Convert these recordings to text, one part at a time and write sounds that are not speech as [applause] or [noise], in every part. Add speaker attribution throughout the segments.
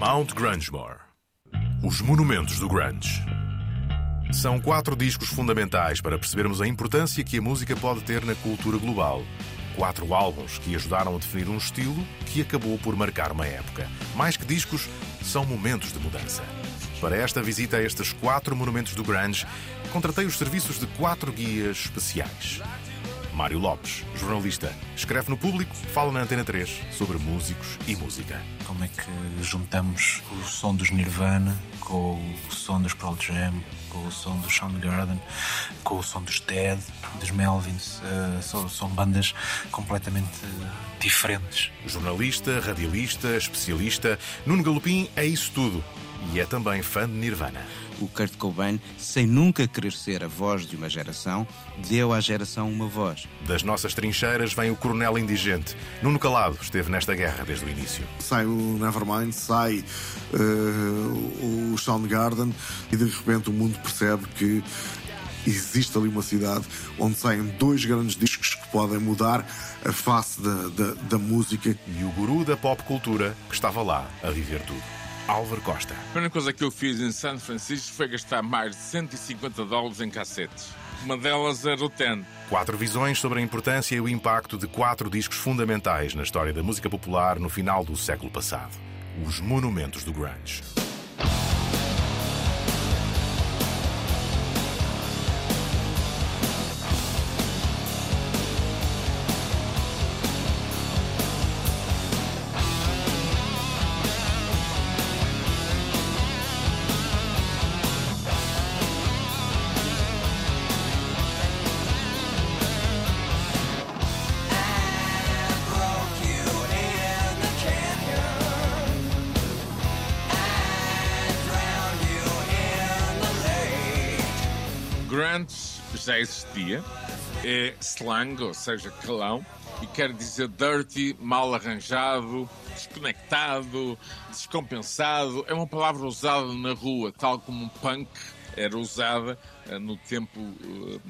Speaker 1: Mount Grungemore. Os monumentos do grunge. São quatro discos fundamentais para percebermos a importância que a música pode ter na cultura global. Quatro álbuns que ajudaram a definir um estilo que acabou por marcar uma época. Mais que discos, são momentos de mudança. Para esta visita a estes quatro monumentos do grunge, contratei os serviços de quatro guias especiais. Mário Lopes, jornalista, escreve no público, fala na Antena 3 sobre músicos e música.
Speaker 2: Como é que juntamos o som dos Nirvana com o som dos Pearl Jam, com o som do Soundgarden, com o som dos Dead, dos Melvins? Uh, são, são bandas completamente diferentes.
Speaker 1: Jornalista, radialista, especialista, Nuno Galopim é isso tudo. E é também fã de Nirvana
Speaker 3: o Kurt Cobain, sem nunca querer ser a voz de uma geração, deu à geração uma voz.
Speaker 1: Das nossas trincheiras vem o coronel indigente. Nuno Calado esteve nesta guerra desde o início.
Speaker 4: Sai o Nevermind, sai uh, o Soundgarden e de repente o mundo percebe que existe ali uma cidade onde saem dois grandes discos que podem mudar a face da, da, da música.
Speaker 1: E o guru da pop cultura que estava lá a viver tudo. Álvaro Costa.
Speaker 5: A primeira coisa que eu fiz em São Francisco foi gastar mais de 150 dólares em cassetes. Uma delas era o Ten.
Speaker 1: Quatro visões sobre a importância e o impacto de quatro discos fundamentais na história da música popular no final do século passado. Os monumentos do grunge.
Speaker 5: Grunge já existia, é slang, ou seja, calão, e quer dizer dirty, mal arranjado, desconectado, descompensado. É uma palavra usada na rua, tal como punk era usada uh, no tempo uh,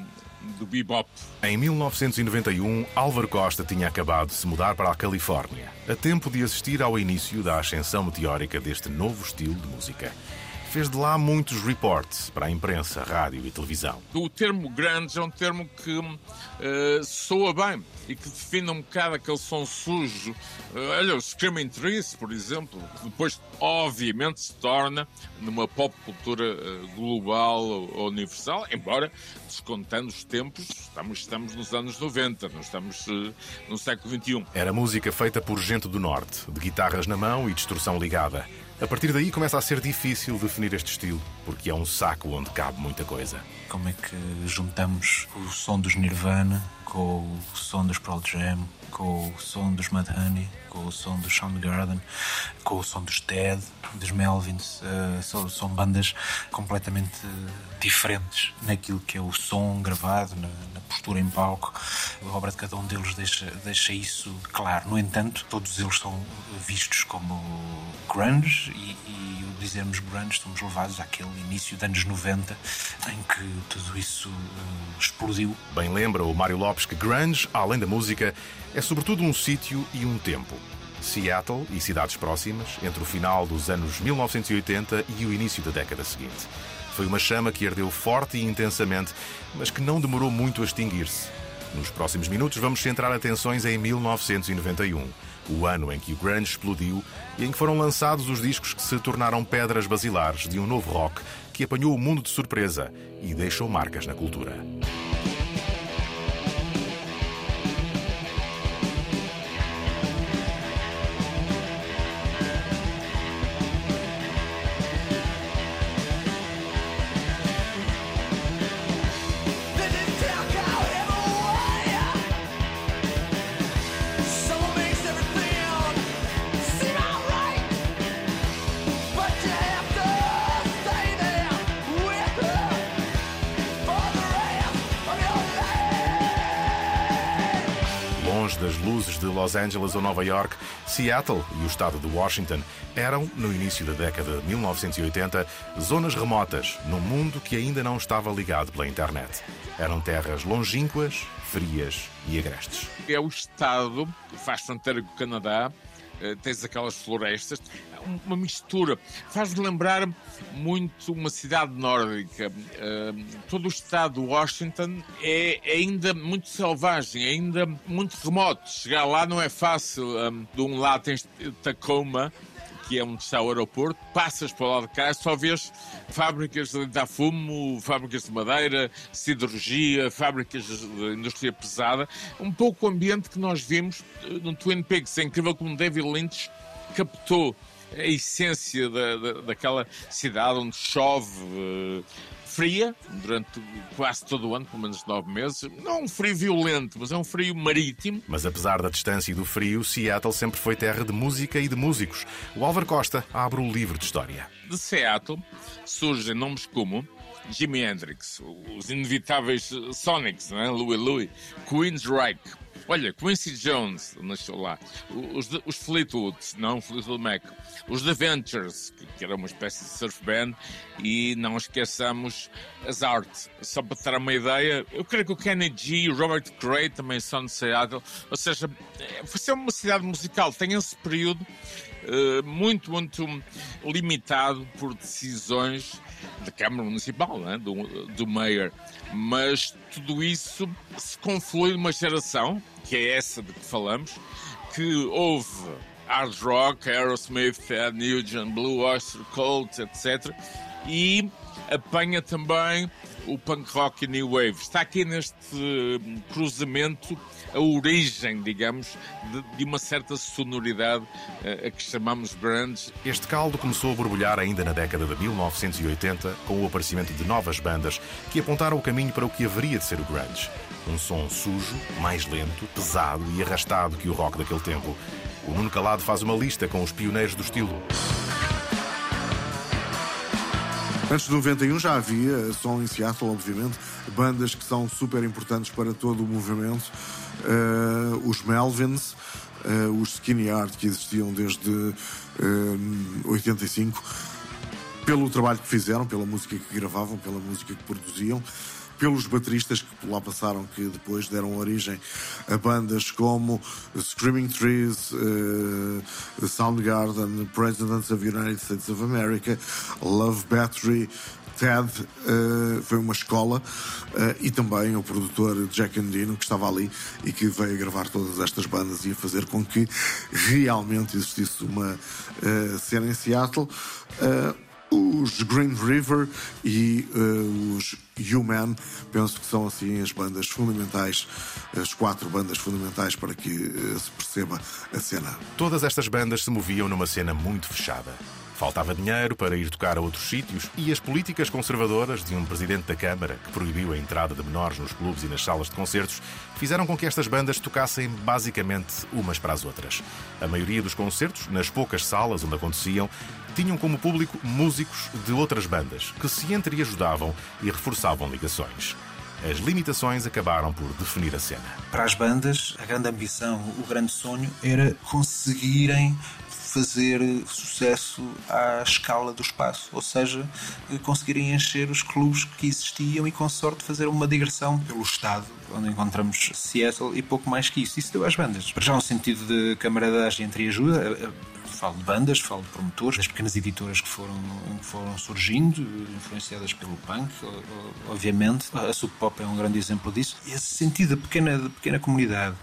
Speaker 5: do bebop.
Speaker 1: Em 1991, Álvaro Costa tinha acabado de se mudar para a Califórnia, a tempo de assistir ao início da ascensão meteórica deste novo estilo de música fez de lá muitos reports para a imprensa, rádio e televisão.
Speaker 5: O termo grunge é um termo que uh, soa bem e que define um bocado aquele som sujo. Uh, olha, o Screaming Trees, por exemplo, que depois, obviamente, se torna numa pop cultura uh, global ou universal, embora descontando os tempos, estamos, estamos nos anos 90, não estamos no século XXI.
Speaker 1: Era música feita por gente do Norte, de guitarras na mão e distorção ligada. A partir daí começa a ser difícil definir este estilo, porque é um saco onde cabe muita coisa.
Speaker 2: Como é que juntamos o som dos Nirvana com o som dos Pearl Jam, com o som dos Mudhoney, com o som do Soundgarden, com o som dos Dead, dos Melvins. Uh, são, são, bandas completamente diferentes naquilo que é o som gravado, na, na, postura em palco. A obra de cada um deles deixa, deixa isso claro. No entanto, todos eles são vistos como grunge e, e o dizermos grunge estamos levados àquele início dos anos 90 em que tudo isso uh, explodiu.
Speaker 1: Bem lembra o Mário Lopes que grunge, além da música, é sobretudo um sítio e um tempo. Seattle e cidades próximas, entre o final dos anos 1980 e o início da década seguinte. Foi uma chama que ardeu forte e intensamente, mas que não demorou muito a extinguir-se. Nos próximos minutos vamos centrar atenções em 1991, o ano em que o grunge explodiu e em que foram lançados os discos que se tornaram pedras basilares de um novo rock que apanhou o mundo de surpresa e deixou marcas na cultura. Los Angeles ou Nova York, Seattle e o estado de Washington eram, no início da década de 1980, zonas remotas num mundo que ainda não estava ligado pela internet. Eram terras longínquas, frias e agrestes.
Speaker 5: É o estado que faz fronteira com o Canadá uh, tens aquelas florestas, uma mistura. Faz-me lembrar muito uma cidade nórdica. Todo o estado de Washington é ainda muito selvagem, ainda muito remoto. Chegar lá não é fácil. De um lado tens Tacoma, que é onde está o aeroporto, passas para lado de cá, só vês fábricas de fumo, fábricas de madeira, siderurgia, fábricas de indústria pesada. Um pouco o ambiente que nós vimos eh, no Twin Peaks. É incrível como David Lynch captou a essência da, da, daquela cidade onde chove, uh, fria durante quase todo o ano, pelo menos nove meses. Não um frio violento, mas é um frio marítimo.
Speaker 1: Mas apesar da distância e do frio, Seattle sempre foi terra de música e de músicos. O Álvaro Costa abre o livro de história.
Speaker 5: De Seattle surgem nomes como Jimi Hendrix, os inevitáveis Sonics, né? Louie Louie, Queensryche, Olha, Quincy Jones nasceu lá, os, os Fleetwood, não Fleetwood Mac, os The Ventures, que, que era uma espécie de surf band, e não esqueçamos as Art. Só para ter uma ideia, eu creio que o Kenny G o Robert Cray também são de Seattle, ou seja, é, foi ser uma cidade musical, tem esse período uh, muito, muito limitado por decisões da Câmara Municipal, né? do, do Mayor. Mas tudo isso se conflui numa geração, que é essa de que falamos, que houve hard rock, Aerosmith, Ed Nugent, Blue Oyster Cult, etc. E apanha também o punk rock e new wave. Está aqui neste hum, cruzamento a origem, digamos, de, de uma certa sonoridade uh, a que chamamos grunge.
Speaker 1: Este caldo começou a borbulhar ainda na década de 1980, com o aparecimento de novas bandas que apontaram o caminho para o que haveria de ser o grunge. Um som sujo, mais lento, pesado e arrastado que o rock daquele tempo. O Nuno Calado faz uma lista com os pioneiros do estilo.
Speaker 4: Antes de 91 já havia, som em Seattle, obviamente, bandas que são super importantes para todo o movimento. Uh, os Melvins, uh, os Skinny Art, que existiam desde uh, eh, 85, pelo trabalho que fizeram, pela música que gravavam, pela música que produziam pelos bateristas que lá passaram, que depois deram origem a bandas como Screaming Trees, uh, Soundgarden, Presidents of the United States of America, Love Battery, Ted uh, foi uma escola uh, e também o produtor Jack Andino que estava ali e que veio gravar todas estas bandas e a fazer com que realmente existisse uma uh, cena em Seattle os Green River e uh, os Human, penso que são assim as bandas fundamentais, as quatro bandas fundamentais para que uh, se perceba a cena.
Speaker 1: Todas estas bandas se moviam numa cena muito fechada. Faltava dinheiro para ir tocar a outros sítios e as políticas conservadoras de um presidente da Câmara, que proibiu a entrada de menores nos clubes e nas salas de concertos, fizeram com que estas bandas tocassem basicamente umas para as outras. A maioria dos concertos, nas poucas salas onde aconteciam, tinham como público músicos de outras bandas que se entreajudavam e reforçavam ligações. As limitações acabaram por definir a cena.
Speaker 2: Para as bandas, a grande ambição, o grande sonho era conseguirem fazer sucesso à escala do espaço, ou seja, conseguirem encher os clubes que existiam e com sorte fazer uma digressão pelo estado, onde encontramos Seattle e pouco mais que isso. Isso deu às bandas. Para já um sentido de camaradagem entre ajuda, falo de bandas, falo de promotores, das pequenas editoras que foram, que foram surgindo, influenciadas pelo punk, obviamente. A Sub Pop é um grande exemplo disso. Esse sentido de pequena, pequena comunidade,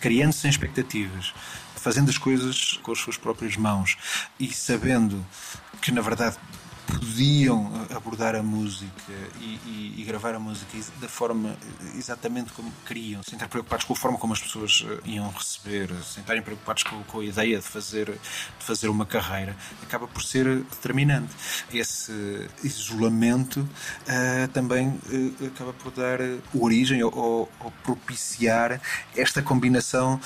Speaker 2: criando sem expectativas, fazendo as coisas com as suas próprias mãos e sabendo que, na verdade, podiam abordar a música e, e, e, gravar a música da forma exatamente como queriam, sem estar preocupados com a forma como as pessoas eh, iam receber, sem estarem preocupados com, com, a ideia de fazer, de fazer uma carreira, acaba por ser determinante. Esse isolamento uh, também uh, acaba por dar origem ou, ou, ou propiciar esta combinação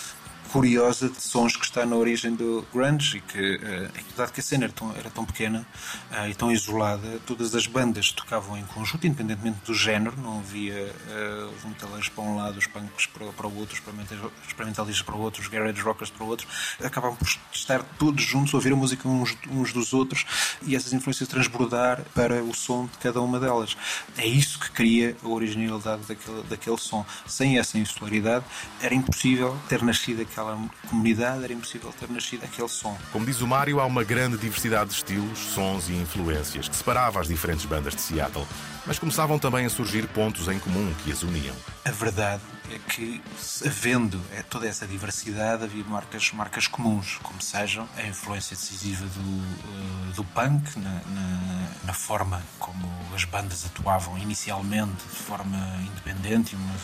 Speaker 2: curiosa de sons que está na origem do grunge e que, uh, dado que a cena era tão, era tão pequena uh, e tão isolada, todas as bandas tocavam em conjunto, independentemente do género, não havia uh, os metaleiros para um lado, os punks para, para o outro, os experimentalistas para o outro, os garage rockers para o outro, acabavam por estar todos juntos, ouvir a música uns, uns dos outros e essas influências transbordar para o som de cada uma delas. É isso que cria a originalidade daquele, daquele som. Sem essa insularidade, era impossível ter nascido aquele aquela comunidade era impossível ter nascido aquele som.
Speaker 1: Como diz o Mário, há uma grande diversidade de estilos, sons e influências que separava as diferentes bandas de Seattle, mas começavam também a surgir pontos em comum que as uniam.
Speaker 2: A verdade que, havendo é, toda essa diversidade, havia marcas, marcas comuns, como sejam a influência decisiva do, uh, do punk na, na, na, forma como as bandas atuavam inicialmente, de forma independente, uma,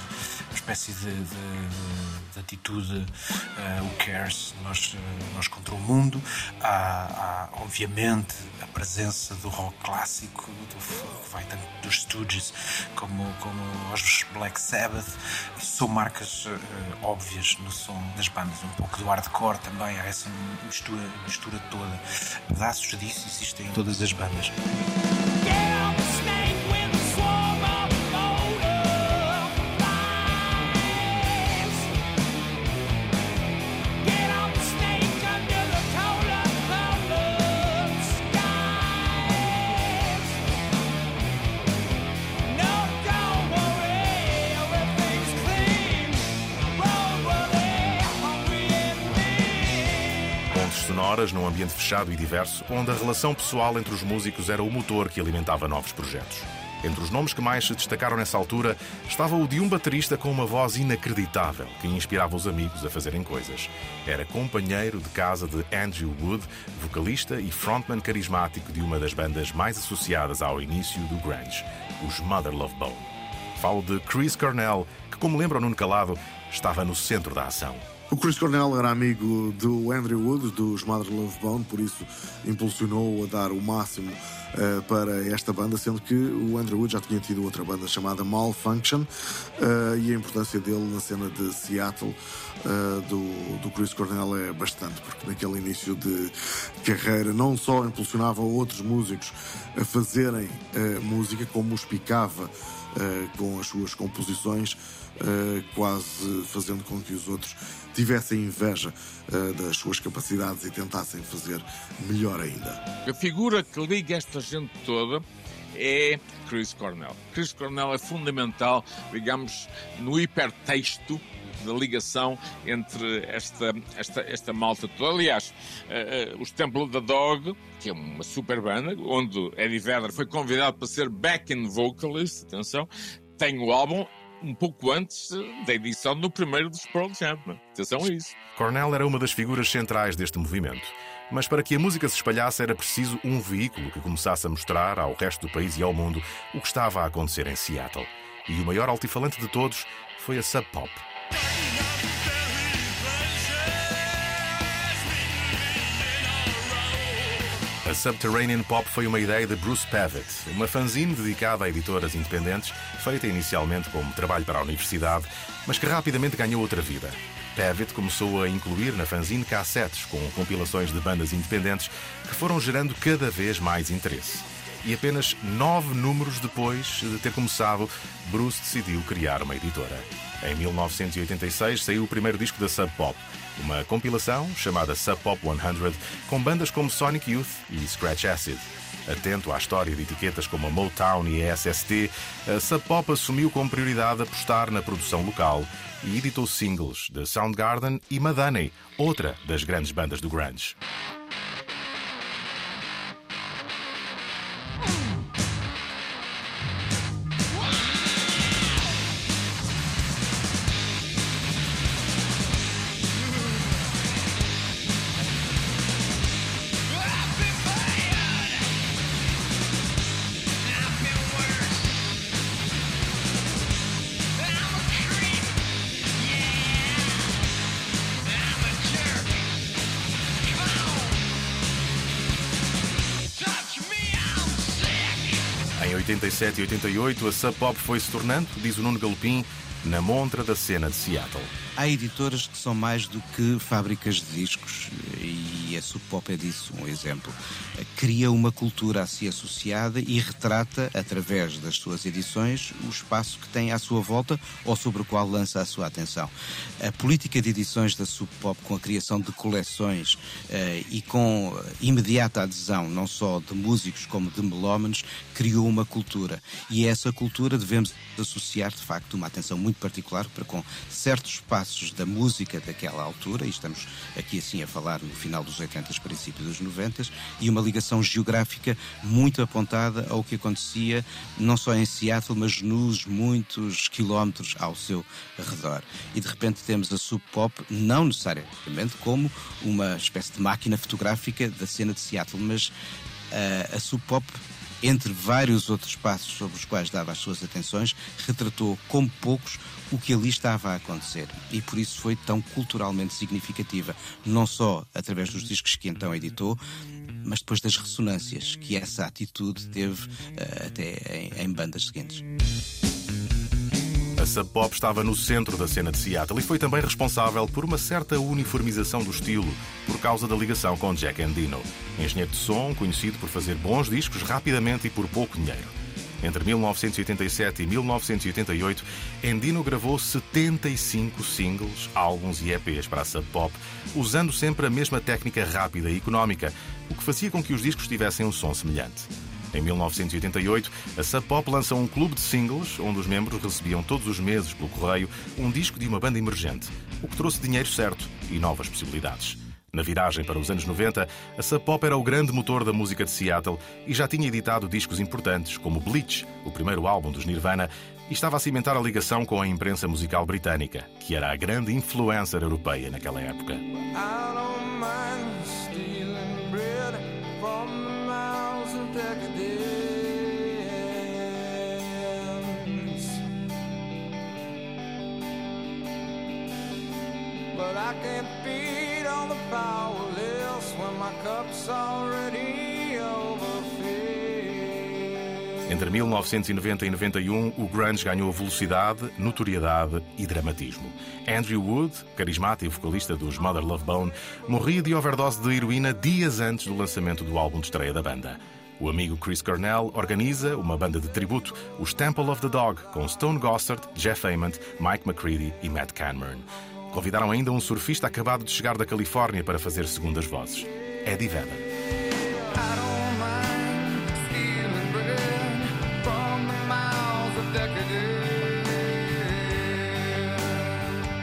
Speaker 2: espécie de, de, de atitude uh, who cares, nós, nós contra o mundo. Há, há, obviamente, a presença do rock clássico, do, que vai tanto dos Stooges como, como os Black Sabbath são marcas uh, óbvias no som das bandas, um pouco do hardcore também, há essa mistura, mistura toda. Pedaços disso existem em todas as bandas.
Speaker 1: Ambiente fechado e diverso, onde a relação pessoal entre os músicos era o motor que alimentava novos projetos. Entre os nomes que mais se destacaram nessa altura estava o de um baterista com uma voz inacreditável que inspirava os amigos a fazerem coisas. Era companheiro de casa de Andrew Wood, vocalista e frontman carismático de uma das bandas mais associadas ao início do grunge, os Mother Love Bone. Falo de Chris Cornell, que, como lembra o Nuno Calado, estava no centro da ação.
Speaker 4: O Chris Cornell era amigo do Andrew Wood, dos Mother Love Bone, por isso impulsionou a dar o máximo uh, para esta banda, sendo que o Andrew Wood já tinha tido outra banda chamada Malfunction uh, e a importância dele na cena de Seattle uh, do, do Chris Cornell é bastante, porque naquele início de carreira não só impulsionava outros músicos a fazerem música, como os picava com as suas composições, quase fazendo com que os outros tivessem inveja uh, das suas capacidades e tentassem fazer melhor ainda.
Speaker 5: A figura que liga esta gente toda é Chris Cornell. Chris Cornell é fundamental, digamos, no hipertexto da ligação entre esta, esta, esta malta toda. Aliás, uh, uh, os Temple da Dog, que é uma super banda, onde Eddie Vedder foi convidado para ser backing vocalist, atenção, tem o álbum um pouco antes da edição do primeiro dos Pearl Jam. Atenção a isso.
Speaker 1: Cornell era uma das figuras centrais deste movimento. Mas para que a música se espalhasse era preciso um veículo que começasse a mostrar ao resto do país e ao mundo o que estava a acontecer em Seattle. E o maior altifalante de todos foi a Sub Pop. A Subterranean Pop foi uma ideia de Bruce Pavitt, uma fanzine dedicada a editoras independentes, feita inicialmente como trabalho para a universidade, mas que rapidamente ganhou outra vida. Pavitt começou a incluir na fanzine cassetes com compilações de bandas independentes que foram gerando cada vez mais interesse. E apenas nove números depois de ter começado, Bruce decidiu criar uma editora. Em 1986 saiu o primeiro disco da Sub Pop, uma compilação chamada Sub Pop 100 com bandas como Sonic Youth e Scratch Acid. Atento à história de etiquetas como a Motown e a SST, a Sub Pop assumiu como prioridade apostar na produção local e editou singles de Soundgarden e Madonna, outra das grandes bandas do grunge. 87 e 88, a Sub Pop foi se tornando, diz o Nuno Galopim, na montra da cena de Seattle.
Speaker 3: Há editoras que são mais do que fábricas de discos e a Sub Pop é disso um exemplo. Cria uma cultura a si associada e retrata, através das suas edições, o espaço que tem à sua volta ou sobre o qual lança a sua atenção. A política de edições da Sub Pop, com a criação de coleções uh, e com imediata adesão não só de músicos como de melómanos, criou uma cultura. E a essa cultura devemos associar, de facto, uma atenção muito particular para com certos espaços da música daquela altura, e estamos aqui assim a falar no final dos 80, princípio dos 90, e uma ligação geográfica muito apontada ao que acontecia não só em Seattle, mas nos muitos quilómetros ao seu redor. E de repente temos a Sub Pop, não necessariamente como uma espécie de máquina fotográfica da cena de Seattle, mas uh, a Sub Pop entre vários outros passos sobre os quais dava as suas atenções, retratou como poucos o que ali estava a acontecer e por isso foi tão culturalmente significativa, não só através dos discos que então editou, mas depois das ressonâncias que essa atitude teve uh, até em, em bandas seguintes.
Speaker 1: A Sub Pop estava no centro da cena de Seattle e foi também responsável por uma certa uniformização do estilo, por causa da ligação com Jack Endino, engenheiro de som conhecido por fazer bons discos rapidamente e por pouco dinheiro. Entre 1987 e 1988, Endino gravou 75 singles, álbuns e EPs para a Sub Pop, usando sempre a mesma técnica rápida e económica, o que fazia com que os discos tivessem um som semelhante. Em 1988, a Sub Pop lança um clube de singles onde os membros recebiam todos os meses pelo correio um disco de uma banda emergente, o que trouxe dinheiro certo e novas possibilidades. Na viragem para os anos 90, a Sub Pop era o grande motor da música de Seattle e já tinha editado discos importantes, como Bleach, o primeiro álbum dos Nirvana, e estava a cimentar a ligação com a imprensa musical britânica, que era a grande influencer europeia naquela época. But I can't feed the powerless when my cup's already Entre 1990 e 91, o grunge ganhou velocidade, notoriedade e dramatismo. Andrew Wood, carismático vocalista dos Mother Love Bone, morria de overdose de heroína dias antes do lançamento do álbum de estreia da banda. O amigo Chris Cornell organiza uma banda de tributo, os Temple of the Dog, com Stone Gossard, Jeff Ament, Mike McCready e Matt Cameron. Convidaram ainda um surfista acabado de chegar da Califórnia para fazer segundas vozes, Eddie Vedder.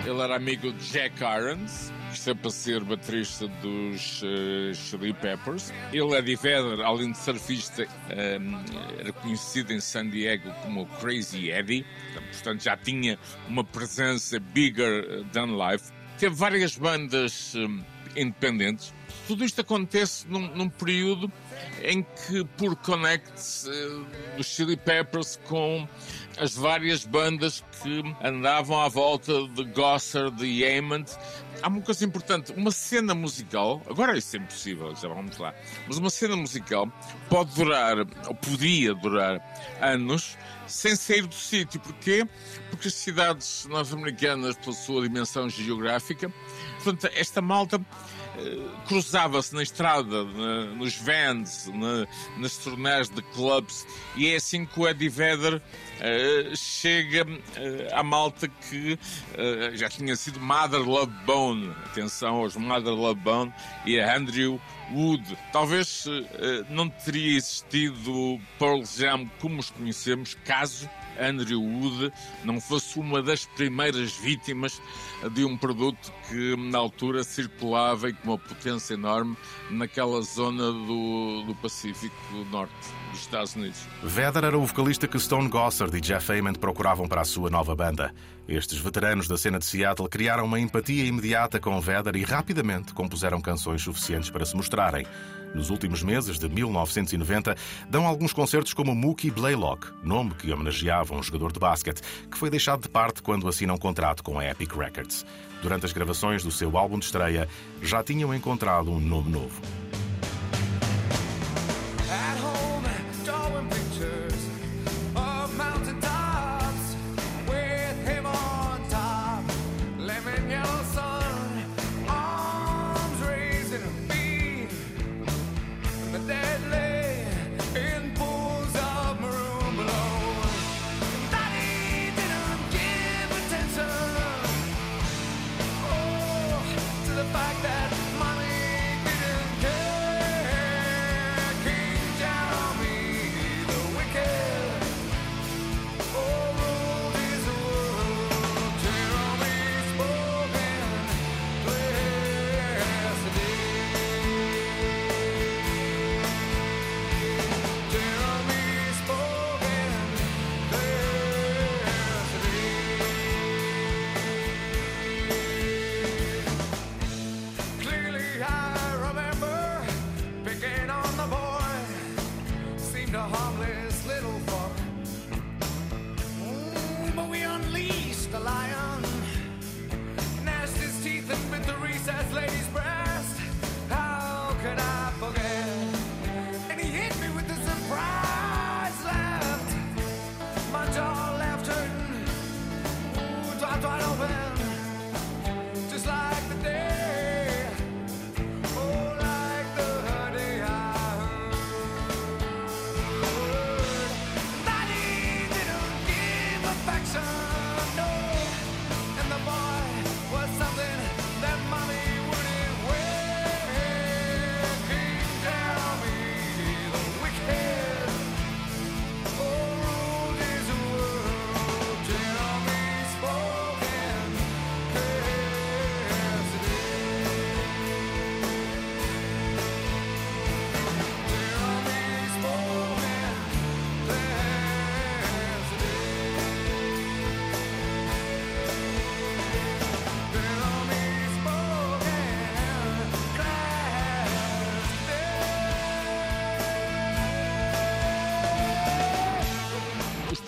Speaker 5: Ele era amigo de Jack Irons, está para ser baterista dos uh, Chili Peppers. Ele, Eddie Vedder, além de surfista, um, era conhecido em San Diego como Crazy Eddie, portanto já tinha uma presença bigger than life. Teve várias bandas um, independentes. Tudo isto acontece num, num período em que, por connect uh, dos Chili Peppers com as várias bandas que andavam à volta de Gossard, de Ament, há uma coisa importante, uma cena musical, agora isso é impossível, já vamos lá, mas uma cena musical pode durar, ou podia durar anos, sem sair do sítio. Porquê? Porque as cidades norte-americanas, pela sua dimensão geográfica, portanto, esta malta cruzava-se na estrada, na, nos vans, na, nas turnés de clubs, e é assim que o Eddie Vedder uh, chega uh, à malta que uh, já tinha sido Mother Love Bone. Atenção aos Mother Love Bone e a Andrew Wood. Talvez não teria existido Pearl Jam como os conhecemos caso Andrew Wood não fosse uma das primeiras vítimas de um produto que na altura circulava e com uma potência enorme naquela zona do, do Pacífico Norte dos Estados Unidos.
Speaker 1: Vedder era o vocalista que Stone Gossard e Jeff Ament procuravam para a sua nova banda. Estes veteranos da cena de Seattle criaram uma empatia imediata com Vedder e rapidamente compuseram canções suficientes para se mostrarem. Nos últimos meses de 1990, dão alguns concertos como Mookie Blaylock, nome que homenageava um jogador de basquete, que foi deixado de parte quando assina um contrato com a Epic Records. Durante as gravações do seu álbum de estreia, já tinham encontrado um nome novo.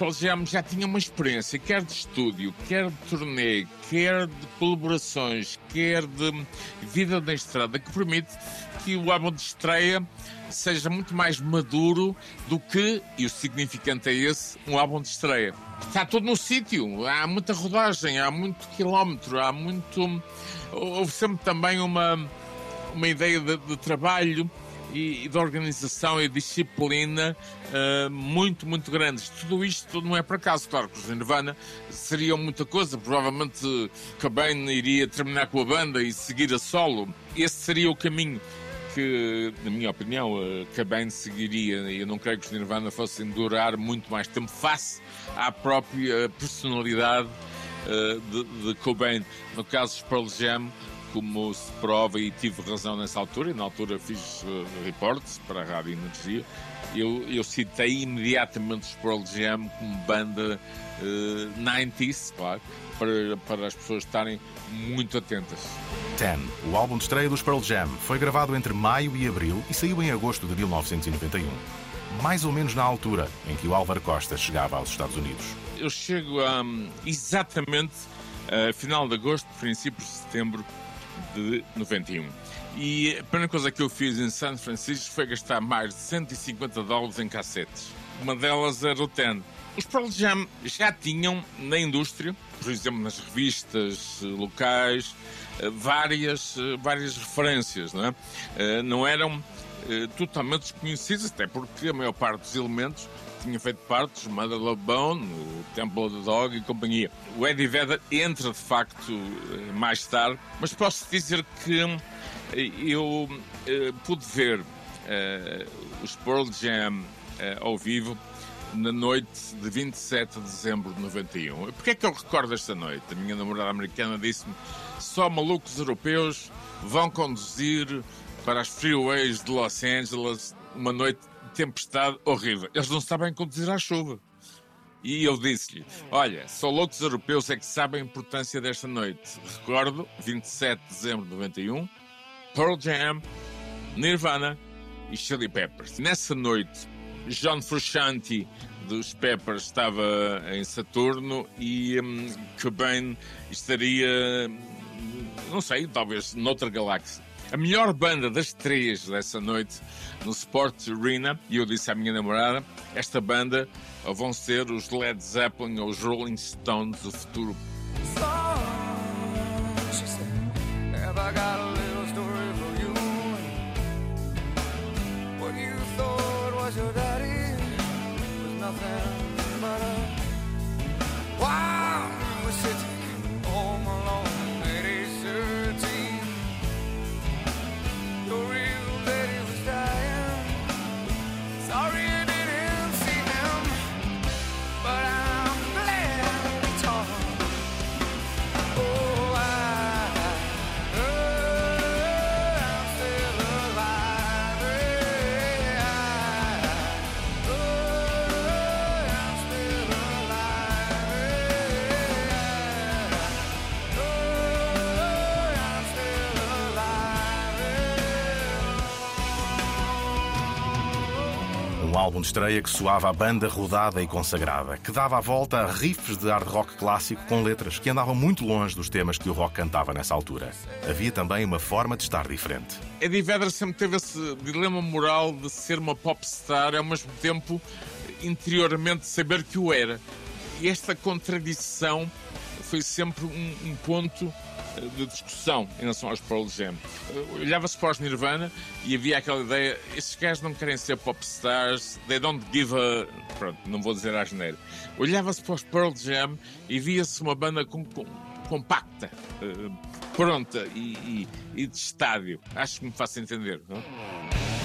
Speaker 5: Pearl Jam já tinham uma experiência, quer de estúdio, quer de turnê, quer de colaborações, quer de vida na estrada, que permite que o álbum de estreia seja muito mais maduro do que, e o significante é esse, um álbum de estreia. Está tudo no sítio, há muita rodagem, há muito quilómetro, há muito. Houve sempre também uma, uma ideia de, de trabalho e, de organização e disciplina uh, muito, muito grandes. Tudo isto não é por acaso. Claro que os Nirvana seriam muita coisa. Provavelmente Cobain iria terminar com a banda e seguir a solo. Esse seria o caminho que, na minha opinião, Cobain seguiria. Eu não creio que os Nirvana fossem durar muito mais tempo face à própria personalidade uh, de, de Cobain. No caso dos Pearl Jam, como se prova, e tive razão nessa altura, e na altura fiz uh, reportes para a Rádio Energia, eu, eu citei imediatamente os Pearl Jam como banda uh, 90s, claro, para, para as pessoas estarem muito atentas.
Speaker 1: Ten, o álbum de estreia dos Pearl Jam, foi gravado entre maio e abril e saiu em agosto de 1991. Mais ou menos na altura em que o Álvaro Costa chegava aos Estados Unidos.
Speaker 5: Eu chego um, exatamente a uh, final de agosto, princípios de setembro de 91. E a primeira coisa que eu fiz em San Francisco foi gastar mais de 150 dólares em cassetes. Uma delas era o Ten. Os Pearl Jam já tinham na indústria, por exemplo, nas revistas eh, locais, eh, várias, eh, várias referências, não, é? não eram totalmente desconhecidas, até porque a maior parte dos elementos tinha feito parte Mother Love Bone, o Temple of the Dog e companhia. O Eddie Vedder entra de facto mais tarde, mas posso dizer que eu pude ver os Pearl Jam ao vivo na noite de 27 de dezembro de 91. Porquê é que eu recordo esta noite? A minha namorada americana disse-me só malucos europeus vão conduzir para as freeways de Los Angeles uma noite tempestade horrível. Eles não sabem conduzir à chuva. E eu disse-lhe: Olha, só loucos europeus é que sabem a importância desta noite. Recordo, 27 de dezembro de 91, Pearl Jam, Nirvana e Chili Peppers. Nessa noite, John Frusciante dos Peppers estava em Saturno e um, Cobain estaria, não sei, talvez noutra galáxia. A melhor banda das três dessa noite no Sport Arena, e eu disse à minha namorada: esta banda vão ser os Led Zeppelin ou os Rolling Stones do futuro.
Speaker 1: Álbum de estreia que soava a banda rodada e consagrada, que dava a volta a riffs de hard rock clássico com letras que andavam muito longe dos temas que o rock cantava nessa altura. Havia também uma forma de estar diferente.
Speaker 5: Eddie Vedder sempre teve esse dilema moral de ser uma popstar ao mesmo tempo interiormente saber que o era. E esta contradição foi sempre um, um ponto de discussão em relação aos Pearl Jam. Olhava-se para os Nirvana e havia aquela ideia: esses gajos não querem ser popstars, they don't give a. Pronto, não vou dizer a geneira. Olhava-se para os Pearl Jam e via-se uma banda com, com, compacta, uh, pronta e, e, e, de estádio. Acho que me faço entender. Não?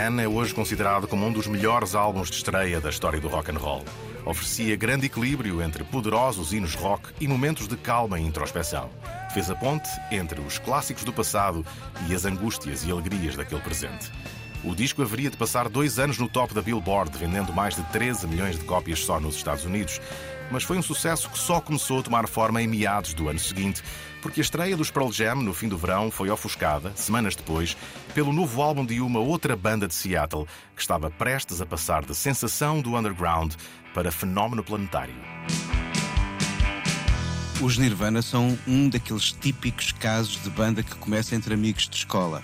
Speaker 1: Ten é hoje considerado como um dos melhores álbuns de estreia da história do rock and roll. Oferecia grande equilíbrio entre poderosos hinos rock e momentos de calma e introspeção. Fez a ponte entre os clássicos do passado e as angústias e alegrias daquele presente. O disco haveria de passar dois anos no top da Billboard, vendendo mais de 13 milhões de cópias só nos Estados Unidos. Mas foi um sucesso que só começou a tomar forma em meados do ano seguinte, porque a estreia dos Pearl Jam no fim do verão foi ofuscada, semanas depois, pelo novo álbum de uma outra banda de Seattle que estava prestes a passar de sensação do underground para fenómeno planetário.
Speaker 3: Os Nirvana são um daqueles típicos casos de banda que começa entre amigos de escola.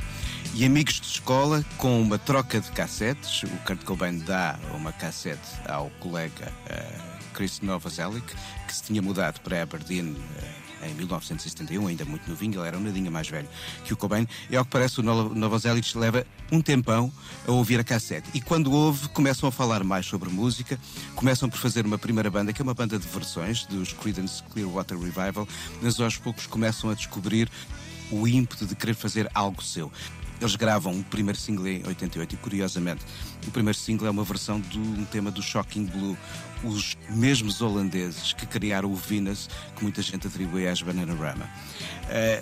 Speaker 3: E amigos de escola, com uma troca de cassetes, o Kurt Cobain dá uma cassete ao colega uh, Chris Novoselic, que se tinha mudado para Aberdeen uh, em 1971, ainda muito novinho, ele era um nadinha mais velho que o Cobain, e ao que parece o Novoselic leva um tempão a ouvir a cassete. E quando ouve, começam a falar mais sobre música, começam por fazer uma primeira banda, que é uma banda de versões dos Creedence Clearwater Revival, mas aos poucos começam a descobrir o ímpeto de querer fazer algo seu. Eles gravam o primeiro single em 88 e, curiosamente, o primeiro single é uma versão de um tema do Shocking Blue, os mesmos holandeses que criaram o Venus, que muita gente atribui às Bananarama.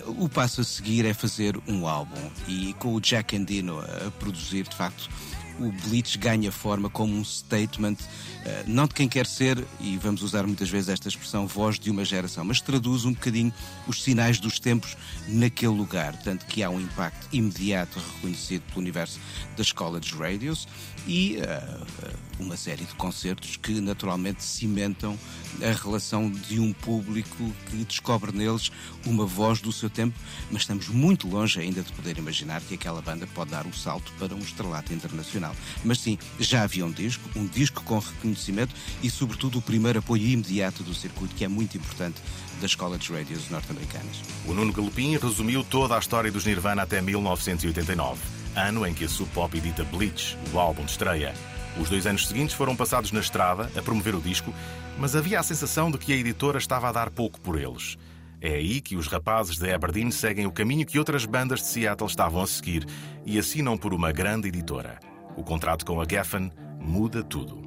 Speaker 3: Uh, o passo a seguir é fazer um álbum e com o Jack Endino a produzir, de facto, o Bleach ganha forma como um statement, eh, não de quem quer ser, e vamos usar muitas vezes esta expressão, voz de uma geração, mas traduz um bocadinho os sinais dos tempos naquele lugar, tanto que há um impacto imediato reconhecido pelo universo das college radios e uh, uma série de concertos que naturalmente cimentam a relação de um público que descobre neles uma voz do seu tempo, mas estamos muito longe ainda de poder imaginar que aquela banda pode dar o um salto para um estrelato internacional. Mas sim, já havia um disco, um disco com reconhecimento e, sobretudo, o primeiro apoio imediato do circuito, que é muito importante das college radios norte-americanas.
Speaker 1: O Nuno Galopim resumiu toda a história dos Nirvana até 1989, ano em que a Sub Pop edita Bleach, o álbum de estreia. Os dois anos seguintes foram passados na estrada a promover o disco, mas havia a sensação de que a editora estava a dar pouco por eles. É aí que os rapazes de Aberdeen seguem o caminho que outras bandas de Seattle estavam a seguir e assinam por uma grande editora. O contrato com a Geffen muda tudo.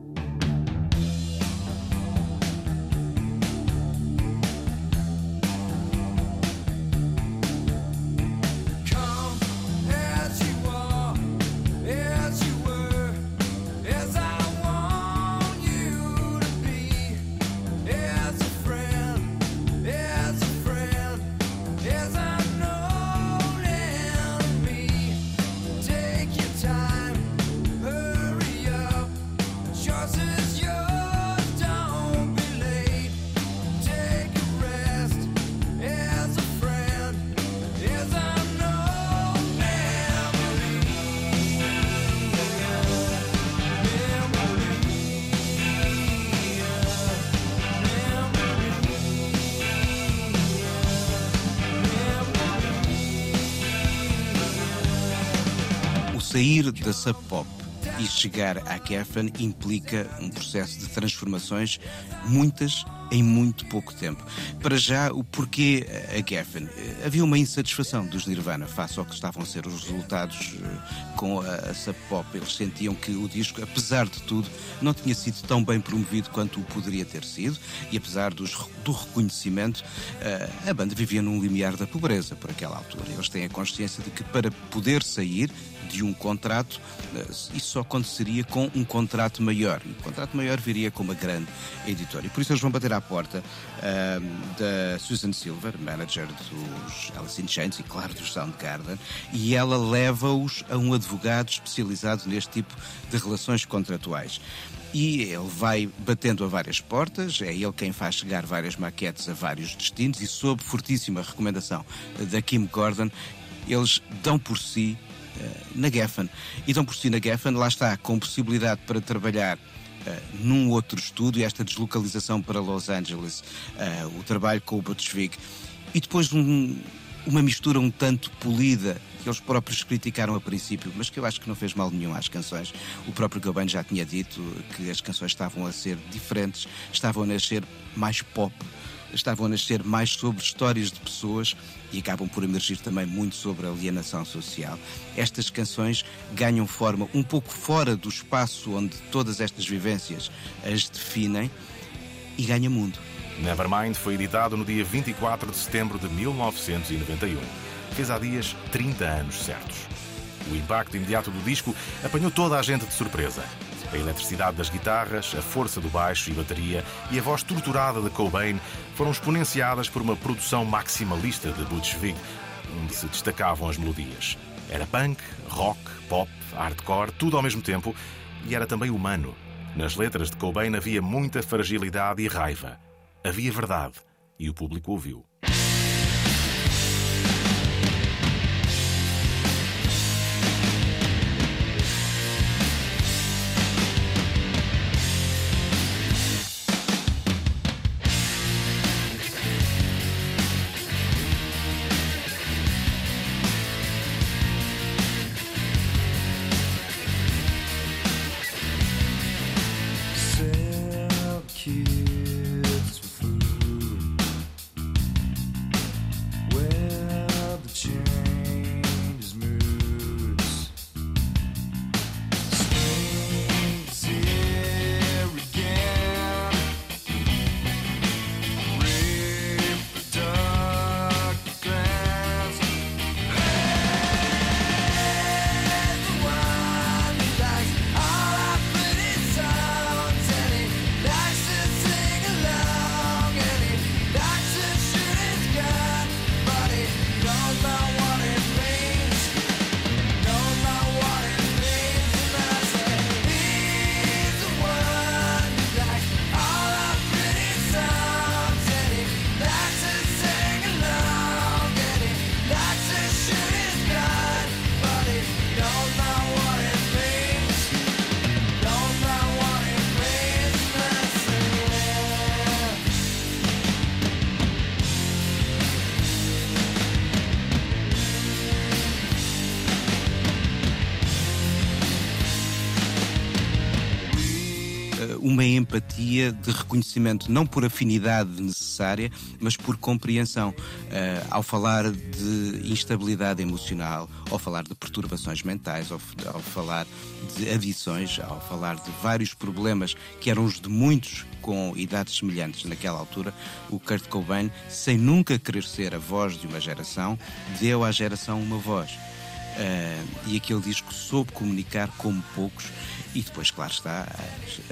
Speaker 3: Chegar à Geffen implica um processo de transformações, muitas em muito pouco tempo. Para já, o porquê a Geffen? Havia uma insatisfação dos Nirvana face ao que estavam a ser os resultados eh, com a Sub Pop. Eles sentiam que o disco, apesar de tudo, não tinha sido tão bem promovido quanto o poderia ter sido e apesar dos, do reconhecimento, eh, a banda vivia num limiar da pobreza por aquela altura. Eles têm a consciência de que para poder sair de um contrato, isso só aconteceria com um contrato maior. E o contrato maior viria com uma grande editora. E por isso eles vão bater à porta uh, da Susan Silver, manager dos Alice in Chains e, claro, dos Soundgarden, e ela leva-os a um advogado especializado neste tipo de relações contratuais. E ele vai batendo a várias portas, é ele quem faz chegar várias maquetes a vários destinos e, sob fortíssima recomendação da Kim Gordon, eles dão por si na Geffen. E dão por si na Geffen, lá está, com possibilidade para trabalhar uh, num outro estúdio, esta deslocalização para Los Angeles, uh, o trabalho com o Butch Vig, e depois um, uma mistura um tanto polida que eles próprios criticaram a princípio, mas que eu acho que não fez mal nenhum às canções. O próprio Cobain já tinha dito que as canções estavam a ser diferentes, estavam a nascer mais pop estavam a nascer mais sobre histórias de pessoas e acabam por emergir também muito sobre a alienação social. Estas canções ganham forma um pouco fora do espaço onde todas estas vivências as definem e ganha mundo.
Speaker 1: Nevermind foi editado no dia 24 de setembro de 1991. Fez há dias 30 anos certos. O impacto imediato do disco apanhou toda a gente de surpresa. A eletricidade das guitarras, a força do baixo e bateria e a voz torturada de Cobain foram exponenciadas por uma produção maximalista de Butch Vig, onde se destacavam as melodias. Era punk, rock, pop, hardcore, tudo ao mesmo tempo, e era também humano. Nas letras de Cobain havia muita fragilidade e raiva. Havia verdade, e o público ouviu.
Speaker 3: Empatia de reconhecimento, não por afinidade necessária, mas por compreensão. Uh, ao falar de instabilidade emocional, ao falar de perturbações mentais, ao, ao falar de adições, ao falar de vários problemas que eram os de muitos com idades semelhantes naquela altura, o Kurt Cobain, sem nunca querer ser a voz de uma geração, deu à geração uma voz. Uh, e aquele disco soube comunicar como poucos e depois, claro está,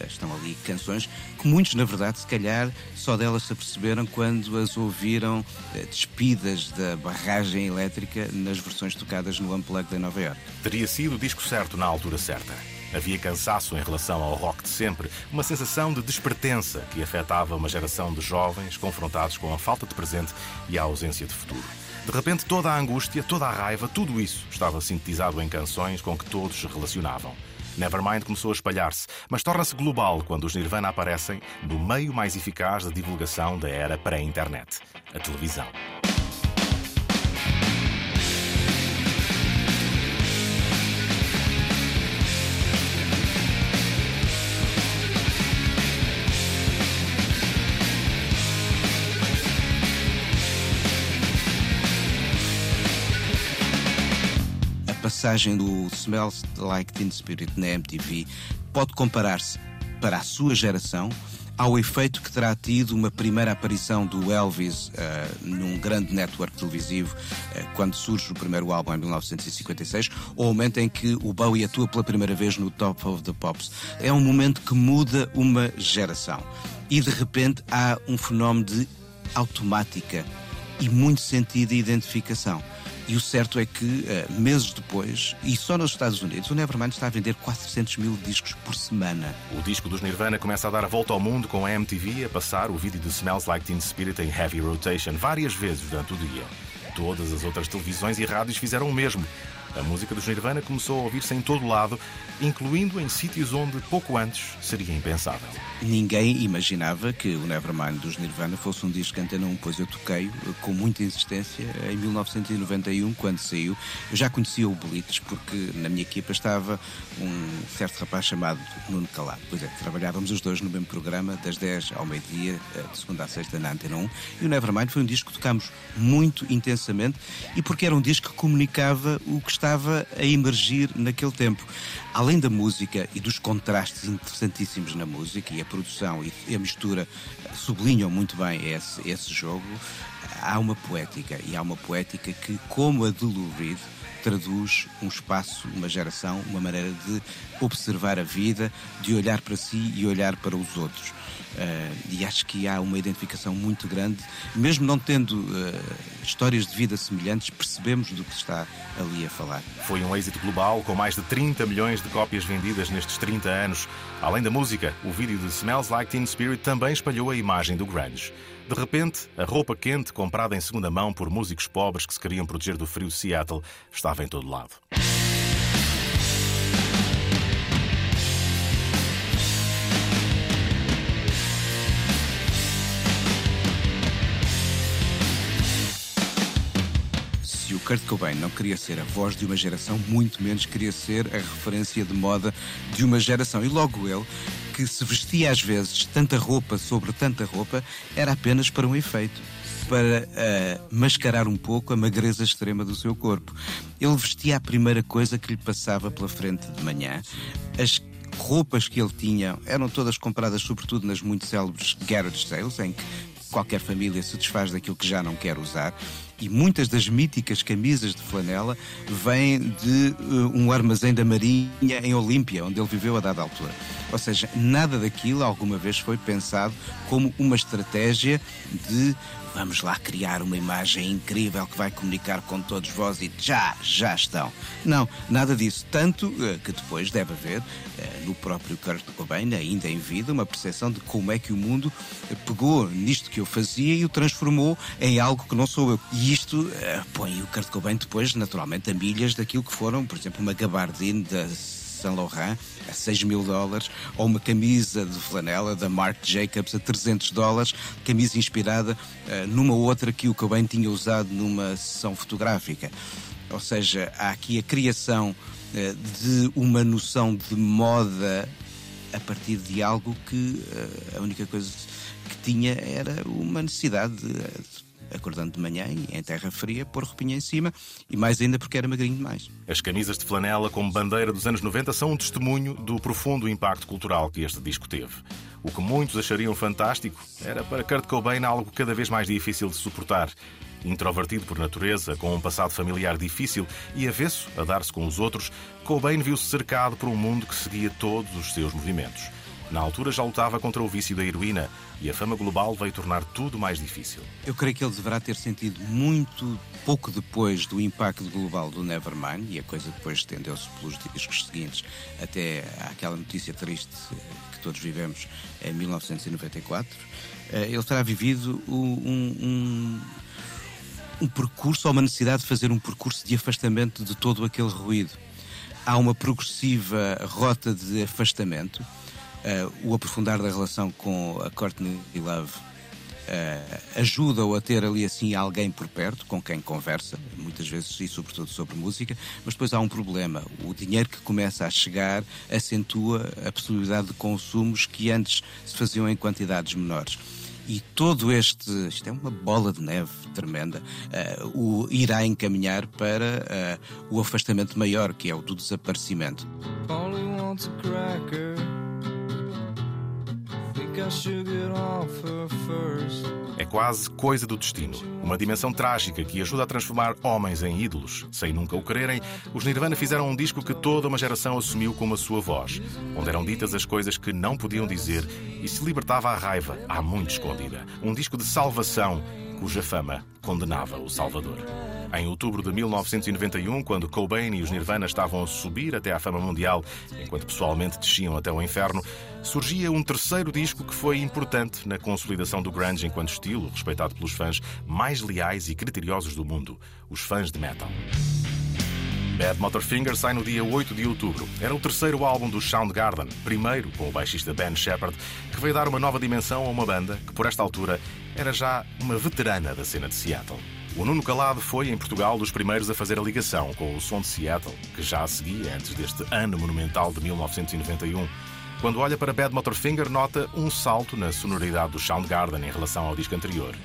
Speaker 3: estão ali canções que muitos, na verdade, se calhar só delas se aperceberam quando as ouviram eh, despidas da barragem elétrica nas versões tocadas no Unplugged de Nova York.
Speaker 1: Teria sido o disco certo na altura certa. Havia cansaço em relação ao rock de sempre, uma sensação de despertença que afetava uma geração de jovens confrontados com a falta de presente e a ausência de futuro. De repente, toda a angústia, toda a raiva, tudo isso estava sintetizado em canções com que todos se relacionavam. Nevermind começou a espalhar-se, mas torna-se global quando os Nirvana aparecem no meio mais eficaz de divulgação da era pré-internet a televisão.
Speaker 3: Passagem do Smells Like Teen Spirit na MTV pode comparar-se para a sua geração ao efeito que terá tido uma primeira aparição do Elvis uh, num grande network televisivo uh, quando surge o primeiro álbum em 1956, ou o momento em que o Bowie atua pela primeira vez no Top of the Pops. É um momento que muda uma geração. E de repente há um fenómeno de automática e muito sentido de identificação. E o certo é que, uh, meses depois, e só nos Estados Unidos, o Nevermind está a vender 400 mil discos por semana.
Speaker 1: O disco dos Nirvana começa a dar a volta ao mundo com a MTV a passar o vídeo de Smells Like Teen Spirit em heavy rotation várias vezes durante o dia. Todas as outras televisões e rádios fizeram o mesmo. A música dos Nirvana começou a ouvir-se em todo lado, incluindo em sítios onde pouco antes seria impensável.
Speaker 3: Ninguém imaginava que o Nevermind dos Nirvana fosse um disco Antena 1, pois eu toquei com muita insistência em 1991, quando saiu. Eu já conhecia o Blitz, porque na minha equipa estava um certo rapaz chamado Nuno Calado. Pois é, trabalhávamos os dois no mesmo programa, das 10 ao meio-dia, eh, de segunda a sexta, na Antena 1. E o Nevermind foi um disco que tocámos muito intensamente e porque era um disco que comunicava o que estava a emergir naquele tempo. Além da música e dos contrastes interessantíssimos na música e a produção e a mistura sublinham muito bem esse, esse jogo, há uma poética e há uma poética que, como a de Lou Reed, traduz um espaço, uma geração, uma maneira de observar a vida, de olhar para si e olhar para os outros. Uh, e acho que há uma identificação muito grande, mesmo não tendo uh, histórias de vida semelhantes, percebemos do que está ali a falar.
Speaker 1: Foi um êxito global, com mais de 30 milhões de cópias vendidas nestes 30 anos. Além da música, o vídeo de Smells Like Teen Spirit também espalhou a imagem do grunge. De repente, a roupa quente comprada em segunda mão por músicos pobres que se queriam proteger do frio de Seattle estava em todo lado.
Speaker 3: Kurt Cobain não queria ser a voz de uma geração, muito menos queria ser a referência de moda de uma geração. E logo ele, que se vestia às vezes tanta roupa sobre tanta roupa, era apenas para um efeito para uh, mascarar um pouco a magreza extrema do seu corpo. Ele vestia a primeira coisa que lhe passava pela frente de manhã. As roupas que ele tinha eram todas compradas, sobretudo nas muito célebres garage sales, em que qualquer família se desfaz daquilo que já não quer usar e muitas das míticas camisas de flanela vêm de uh, um armazém da Marinha em Olímpia, onde ele viveu a dada altura. Ou seja, nada daquilo alguma vez foi pensado como uma estratégia de vamos lá criar uma imagem incrível que vai comunicar com todos vós e já, já estão. Não, nada disso. Tanto uh, que depois deve haver, uh, no próprio Kurt Cobain, ainda em vida, uma percepção de como é que o mundo pegou nisto que eu fazia e o transformou em algo que não sou eu. E isto uh, põe o Kurt Cobain depois, naturalmente, a milhas daquilo que foram, por exemplo, uma gabardine da Saint Laurent a 6 mil dólares, ou uma camisa de flanela da Marc Jacobs a 300 dólares, camisa inspirada uh, numa outra que o Cobain tinha usado numa sessão fotográfica. Ou seja, há aqui a criação uh, de uma noção de moda a partir de algo que uh, a única coisa que tinha era uma necessidade de acordando de manhã em terra fria, pôr roupinha em cima e mais ainda porque era magrinho demais.
Speaker 1: As camisas de flanela como bandeira dos anos 90 são um testemunho do profundo impacto cultural que este disco teve. O que muitos achariam fantástico era para Kurt Cobain algo cada vez mais difícil de suportar. Introvertido por natureza, com um passado familiar difícil e avesso a dar-se com os outros, Cobain viu-se cercado por um mundo que seguia todos os seus movimentos. Na altura já lutava contra o vício da heroína e a fama global veio tornar tudo mais difícil.
Speaker 3: Eu creio que ele deverá ter sentido muito pouco depois do impacto global do Nevermind, e a coisa depois estendeu-se pelos discos seguintes até aquela notícia triste que todos vivemos em 1994. Eh, ele terá vivido um, um, um percurso, ou uma necessidade de fazer um percurso de afastamento de todo aquele ruído. Há uma progressiva rota de afastamento o aprofundar da relação com a Courtney Love uh, ajuda-o a ter ali assim alguém por perto com quem conversa, muitas vezes e sobretudo sobre música, mas depois há um problema. O dinheiro que começa a chegar acentua a possibilidade de consumos que antes se faziam em quantidades menores e todo este, isto é uma bola de neve tremenda, uh, o irá encaminhar para uh, o afastamento maior, que é o do desaparecimento.
Speaker 1: É quase coisa do destino. Uma dimensão trágica que ajuda a transformar homens em ídolos. Sem nunca o quererem, os Nirvana fizeram um disco que toda uma geração assumiu como a sua voz, onde eram ditas as coisas que não podiam dizer e se libertava a raiva, há muito escondida. Um disco de salvação, cuja fama condenava o Salvador. Em outubro de 1991, quando Cobain e os Nirvana estavam a subir até à fama mundial, enquanto pessoalmente desciam até o inferno, surgia um terceiro disco que foi importante na consolidação do grunge enquanto estilo, respeitado pelos fãs mais leais e criteriosos do mundo, os fãs de metal. Bad Motorfinger sai no dia 8 de outubro. Era o terceiro álbum do Soundgarden, primeiro com o baixista Ben Shepard, que veio dar uma nova dimensão a uma banda que, por esta altura, era já uma veterana da cena de Seattle. O Nuno Calado foi, em Portugal, dos primeiros a fazer a ligação com o som de Seattle, que já seguia antes deste ano monumental de 1991. Quando olha para Bad Motorfinger, nota um salto na sonoridade do Soundgarden em relação ao disco anterior.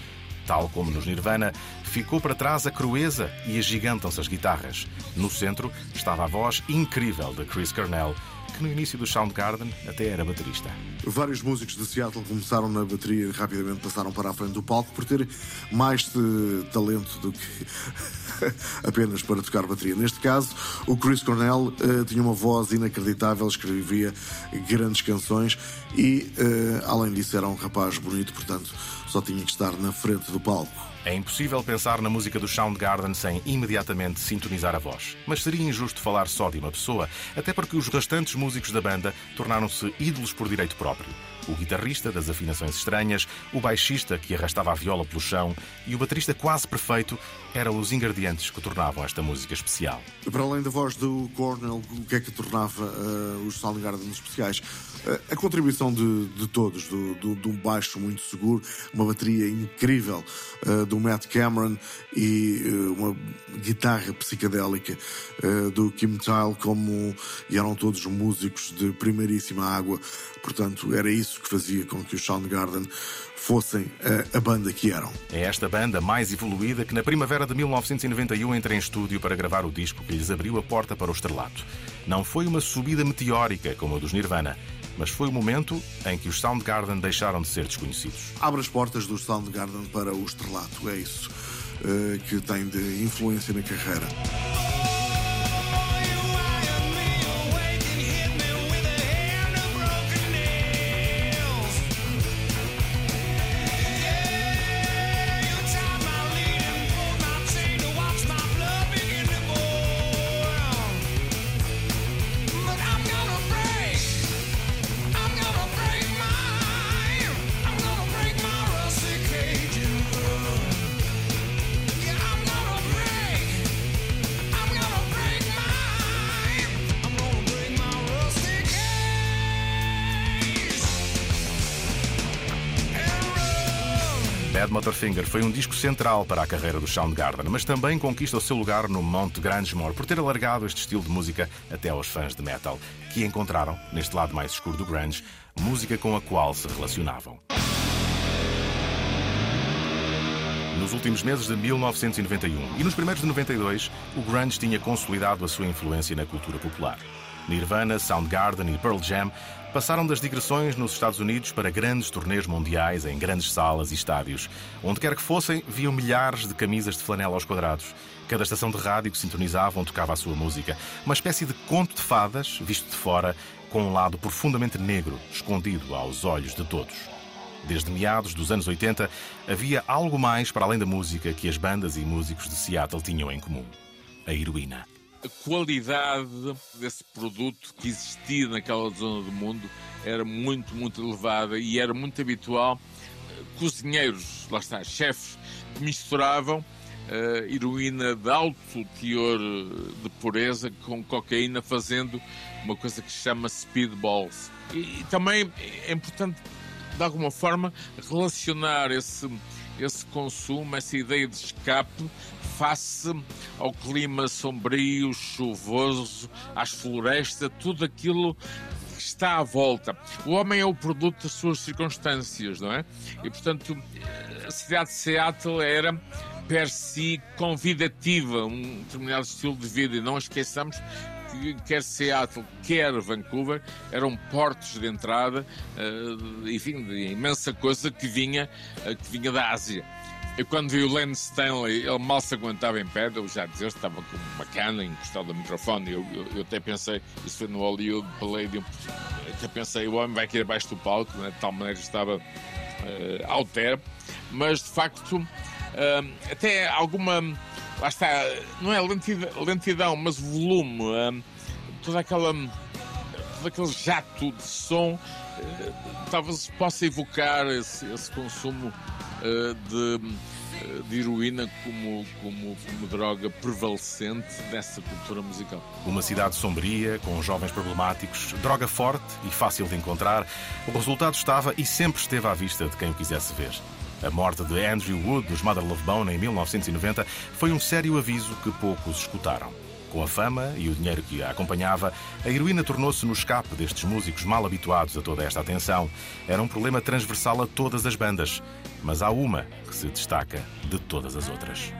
Speaker 1: Tal como nos Nirvana, ficou para trás a crueza e agigantam-se as guitarras. No centro estava a voz incrível de Chris Cornell, que no início do Soundgarden até era baterista.
Speaker 4: Vários músicos de Seattle começaram na bateria e rapidamente passaram para a frente do palco por terem mais de talento do que [laughs] apenas para tocar bateria. Neste caso, o Chris Cornell uh, tinha uma voz inacreditável, escrevia grandes canções e, uh, além disso, era um rapaz bonito, portanto, só tinha que estar na frente do palco.
Speaker 1: É impossível pensar na música do Soundgarden sem imediatamente sintonizar a voz. Mas seria injusto falar só de uma pessoa, até porque os restantes músicos da banda tornaram-se ídolos por direito próprio. O guitarrista das afinações estranhas, o baixista que arrastava a viola pelo chão e o baterista quase perfeito eram os ingredientes que tornavam esta música especial.
Speaker 4: Para além da voz do Cornell, o que é que tornava uh, os Soundgarden especiais? a contribuição de, de todos, do, do, de um baixo muito seguro, uma bateria incrível uh, do Matt Cameron e uh, uma guitarra psicadélica uh, do Kim Tile, como e eram todos músicos de primeiríssima água. Portanto, era isso que fazia com que os Soundgarden fossem a, a, banda que eram.
Speaker 1: É esta banda mais evoluída que na primavera de 1991 entra em estúdio para gravar o disco que lhes abriu a porta para o estrelato. Não foi uma subida meteórica como a dos Nirvana, mas foi o momento em que os Soundgarden deixaram de ser desconhecidos.
Speaker 4: Abre as portas dos Soundgarden para o estrelato, é isso uh, que tem de influência na carreira.
Speaker 1: Bad Motorfinger foi um disco central para a carreira do Soundgarden, mas também conquista o seu lugar no Monte Grangemore por ter alargado este estilo de música até aos fãs de metal, que encontraram, neste lado mais escuro do grunge, música com a qual se relacionavam. Nos últimos meses de 1991 e nos primeiros de 92, o grunge tinha consolidado a sua influência na cultura popular. Nirvana, Soundgarden e Pearl Jam passaram das digressões nos Estados Unidos para grandes turnês mundiais em grandes salas e estádios. Onde quer que fossem, viam milhares de camisas de flanela aos quadrados. Cada estação de rádio que sintonizavam tocava a sua música. Uma espécie de conto de fadas, visto de fora, com um lado profundamente negro, escondido aos olhos de todos. Desde meados dos anos 80, havia algo mais para além da música que as bandas e músicos de Seattle tinham em comum: a heroína
Speaker 5: a qualidade desse produto que existia naquela zona do mundo era muito, muito elevada e era muito habitual eh, cozinheiros, lá está, chefes, misturavam uh, heroína de alto teor de pureza com cocaína, fazendo uma coisa que se chama speedballs. E, e também é importante, de alguma forma, relacionar esse, esse consumo, essa ideia de escape face ao clima sombrio, chuvoso, às florestas, tudo aquilo que está à volta. O homem é o produto das suas circunstâncias, não é? E, portanto, a cidade de Seattle era per si convidativa, um determinado estilo de vida, e não esqueçamos que quer Seattle, quer Vancouver, eram portos de entrada, uh, enfim, de imensa coisa que vinha, uh, que vinha da Ásia. Eu quando vi o Len Stanley, ele mal se aguentava em pé, eu já dizer, estava com uma cana encostado ao microfone. Eu, eu, eu, até pensei, isso foi no Hollywood Palladium, até pensei, o homem vai aqui abaixo do palco, né, de tal maneira que estava uh, mas de facto, uh, até alguma, lá está, não é lentidão, lentidão mas volume, uh, toda aquela, todo aquele jato de som, uh, talvez possa evocar esse, esse consumo eh, de eh, de heroína como, como, como droga prevalecente dessa cultura musical.
Speaker 1: Uma cidade sombria, com jovens problemáticos, droga forte e fácil de encontrar, o resultado estava e sempre esteve à vista de quem o quisesse ver. A morte de Andrew Wood dos Mother Love Bone em 1990 foi um sério aviso que poucos escutaram. Com a fama e o dinheiro que a acompanhava, a heroína tornou-se no escape destes músicos mal habituados a toda esta atenção. Era um problema transversal a todas as bandas, mas há uma que se destaca de todas as outras.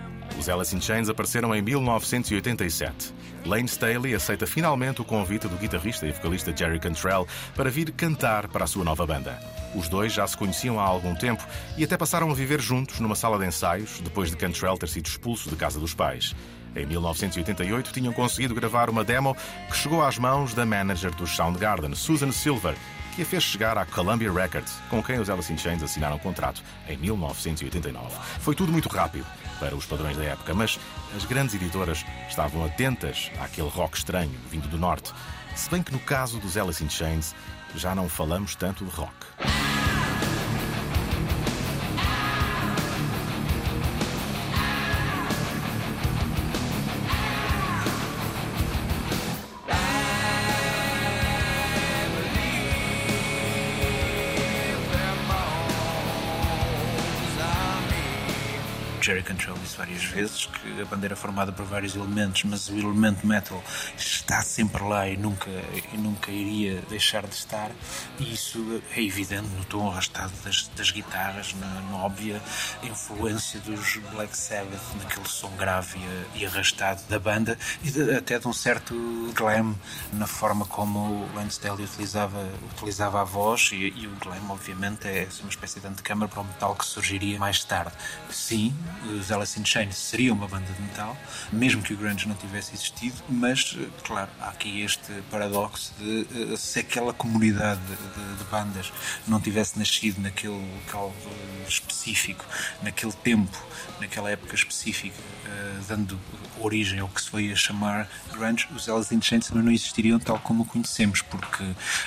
Speaker 1: Os Alice in Chains apareceram em 1987. Lane Staley aceita finalmente o convite do guitarrista e vocalista Jerry Cantrell para vir cantar para a sua nova banda. Os dois já se conheciam há algum tempo e até passaram a viver juntos numa sala de ensaios depois de Cantrell ter sido expulso de casa dos pais. Em 1988 tinham conseguido gravar uma demo que chegou às mãos da manager do Soundgarden, Susan Silver, que a fez chegar à Columbia Records, com quem os Alice in Chains assinaram um contrato em 1989. Foi tudo muito rápido para os padrões da época, mas as grandes editoras estavam atentas àquele rock estranho vindo do norte, se bem que no caso dos Alice in Chains já não falamos tanto de rock.
Speaker 2: Vezes que a banda era formada por vários elementos, mas o elemento metal está sempre lá e nunca, e nunca iria deixar de estar. E isso é evidente no tom arrastado das, das guitarras, na, na, óbvia influência dos Black Sabbath, naquele som grave e, e arrastado da banda, e de, até de um certo glam na forma como o Lance Staley utilizava, utilizava a voz, e, e o glam, obviamente, é uma espécie de antecâmara para o metal que surgiria mais tarde. Sim, os Alice in Chains seria uma banda de metal, mesmo que o grunge não tivesse existido, mas, eh, claro, há aqui este paradoxo de eh, se aquela comunidade de, de bandas não tivesse nascido naquele local eh, específico, naquele tempo, naquela época específica, dando origem ao que se foi a chamar grunge, os Alice in Chains não existiriam tal como o conhecemos, porque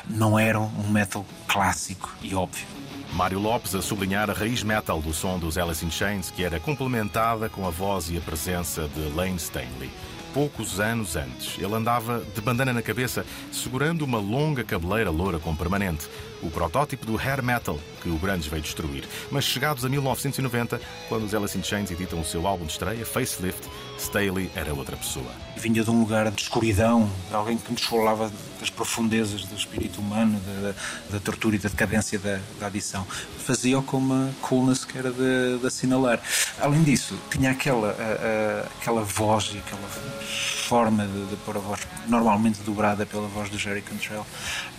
Speaker 2: não eram um metal clássico e óbvio.
Speaker 1: Mário Lopes a sublinhar a raiz metal do som dos Alice in Chains, que era complementada com a voz e a presença de Lane Stanley. Poucos anos antes, ele andava de bandana na cabeça, segurando uma longa cabeleira loura com permanente, o protótipo do hair metal que o Grunge veio destruir. Mas chegados a 1990, quando os Alice in Chains editam o seu álbum de estreia, Facelift, Staley era outra pessoa.
Speaker 2: Vinha de um lugar de escuridão, alguém que nos falava das profundezas do espírito humano, da, da tortura e da decadência da, da adição. Fazia-o com uma coolness que era de, de assinalar. Além disso, tinha aquela, a, a, aquela voz e aquela forma de, de pôr a voz, normalmente dobrada pela voz do Jerry Cantrell,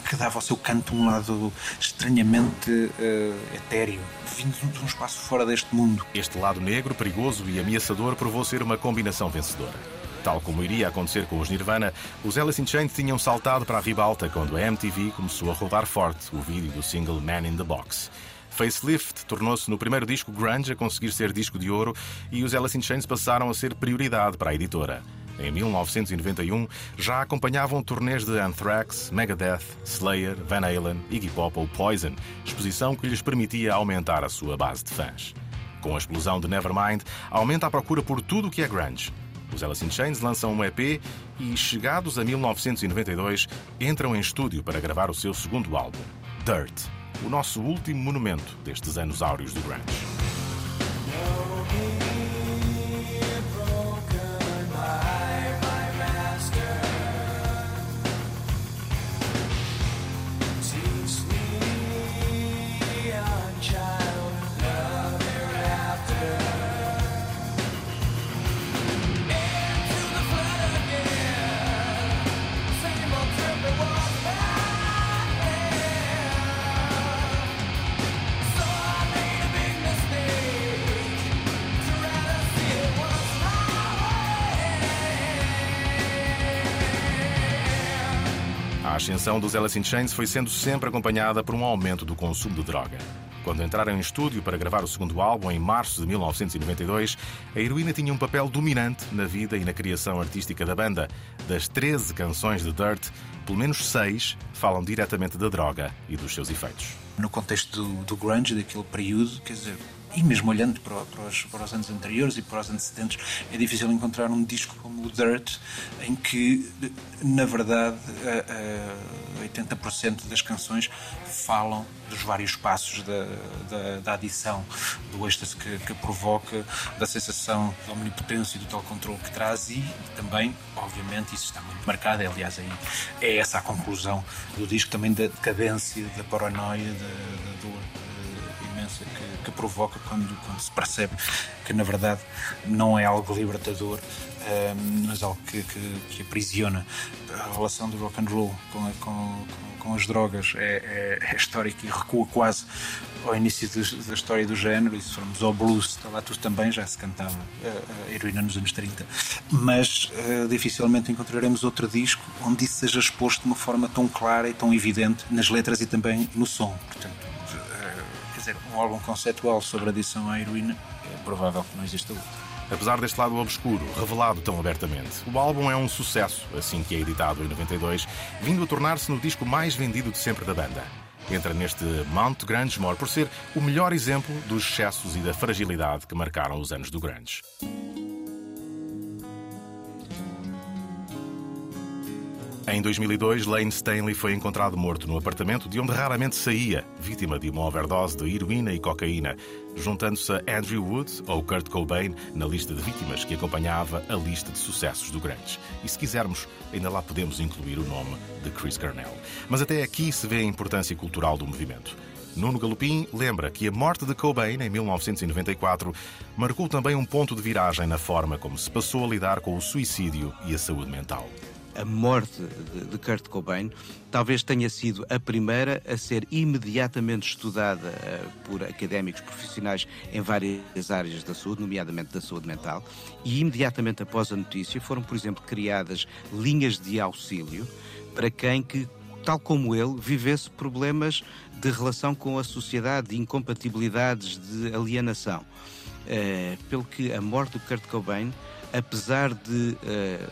Speaker 2: que dava ao seu canto um lado estranhamente uh, etéreo, vindo de um espaço fora deste mundo.
Speaker 1: Este lado negro, perigoso e ameaçador provou ser uma combinação vencedora. Tal como iria acontecer com os Nirvana, os Alice in Chains tinham saltado para a ribalta quando a MTV começou a rodar forte o vídeo do single Man in the Box. Facelift tornou-se no primeiro disco grunge a conseguir ser disco de ouro e os Alice in Chains passaram a ser prioridade para a editora. Em 1991, já acompanhavam turnês de Anthrax, Megadeth, Slayer, Van Halen, Iggy Pop ou Poison, exposição que lhes permitia aumentar a sua base de fãs. Com a explosão de Nevermind, aumenta a procura por tudo o que é grunge. Os Alice in Chains lançam um EP e, chegados a 1992, entram em estúdio para gravar o seu segundo álbum, Dirt, o nosso último monumento destes anos áureos do grunge. Ascensão dos Alice in Chains foi sendo sempre acompanhada por um aumento do consumo de droga. Quando entraram em estúdio para gravar o segundo álbum, em março de 1992, a heroína tinha um papel dominante na vida e na criação artística da banda. Das 13 canções de Dirt, pelo menos 6 falam diretamente da droga e dos seus efeitos.
Speaker 2: No contexto do, do grunge, daquele período, quer dizer, e mesmo olhando para, para, os, para os anos anteriores e para os antecedentes, é difícil encontrar um disco como o Dirt, em que, na verdade, 80% das canções falam dos vários passos da, da, da adição, do êxtase que, que, provoca, da sensação de omnipotência e do tal controle que traz e também, obviamente, isso está muito marcado, é, aliás, aí é essa a conclusão do disco, também da decadência, da paranoia, da, da dor eh, que, que, provoca quando, quando se percebe que, na verdade, não é algo libertador, um, mas algo que, que, que, aprisiona. A relação do rock and roll com, com, com as drogas é, é, é histórica e recua quase ao início da história do género. E se formos ao blues, lá tudo também, já se cantava a, a heroína nos anos 30. Mas uh, dificilmente encontraremos outro disco onde isso seja exposto de uma forma tão clara e tão evidente nas letras e também no som. Portanto, dizer, um álbum conceptual sobre a adição à heroína é provável que não exista outro.
Speaker 1: Apesar deste lado obscuro, revelado tão abertamente, o álbum é um sucesso, assim que é editado em 92, vindo a tornar-se no disco mais vendido de sempre da banda. Entra neste Mount Grangemore por ser o melhor exemplo dos excessos e da fragilidade que marcaram os anos do grunge. Em 2002, Lane Stanley foi encontrado morto no apartamento de onde raramente saía, vítima de uma overdose de heroína e cocaína, juntando-se a Andrew Wood ou Kurt Cobain na lista de vítimas que acompanhava a lista de sucessos do Grunge. E se quisermos, ainda lá podemos incluir o nome de Chris Cornell. Mas até aqui se vê a importância cultural do movimento. Nuno Galopim lembra que a morte de Cobain, em 1994, marcou também um ponto de viragem na forma como se passou a lidar com o suicídio e a saúde mental
Speaker 3: a morte de, Kurt Cobain talvez tenha sido a primeira a ser imediatamente estudada uh, por académicos profissionais em várias áreas da saúde, nomeadamente da saúde mental, e imediatamente após a notícia foram, por exemplo, criadas linhas de auxílio para quem que tal como ele, vivesse problemas de relação com a sociedade, de incompatibilidades, de alienação. Uh, pelo que a morte do Kurt Cobain, apesar de uh,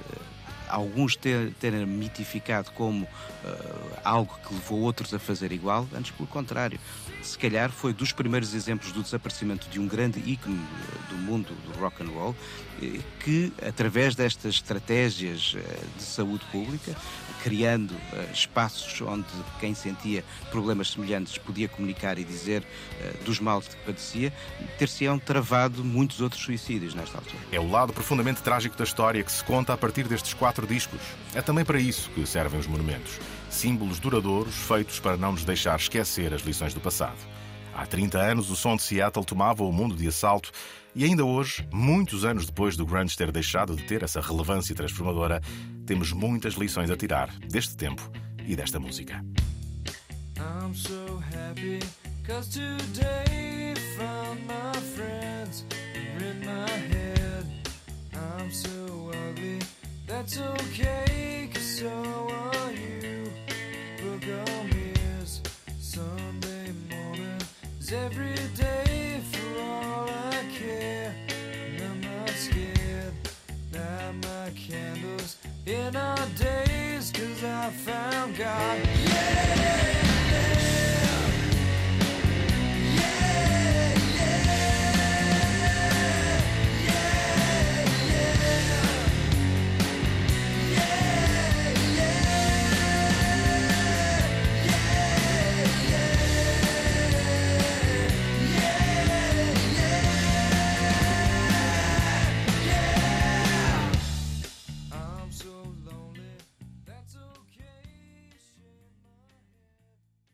Speaker 3: alguns ter, terem mitificado como uh, algo que levou outros a fazer igual, antes pelo contrário. Se calhar foi dos primeiros exemplos do desaparecimento de um grande ícone eh, do mundo do rock and roll, eh, que através destas estratégias de saúde pública, criando espaços onde quem sentia problemas semelhantes podia comunicar e dizer dos males que padecia, ter-se-ão travado muitos outros suicídios nesta altura.
Speaker 1: É o lado profundamente trágico da história que se conta a partir destes quatro quatro discos. É também para isso que servem os monumentos. Símbolos duradouros feitos para não nos deixar esquecer as lições do passado. Há 30 anos, o som de Seattle tomava o mundo de assalto e ainda hoje, muitos anos depois do grunge ter deixado de ter essa relevância transformadora, temos muitas lições a tirar deste tempo e desta música. I'm so happy, cause today found my friends in my head. I'm so. that's okay, cause so are you. Buccaneers, Sunday morning is every
Speaker 6: day for all I care. And I'm not scared, light my candles in our days, cause I found God. Yeah!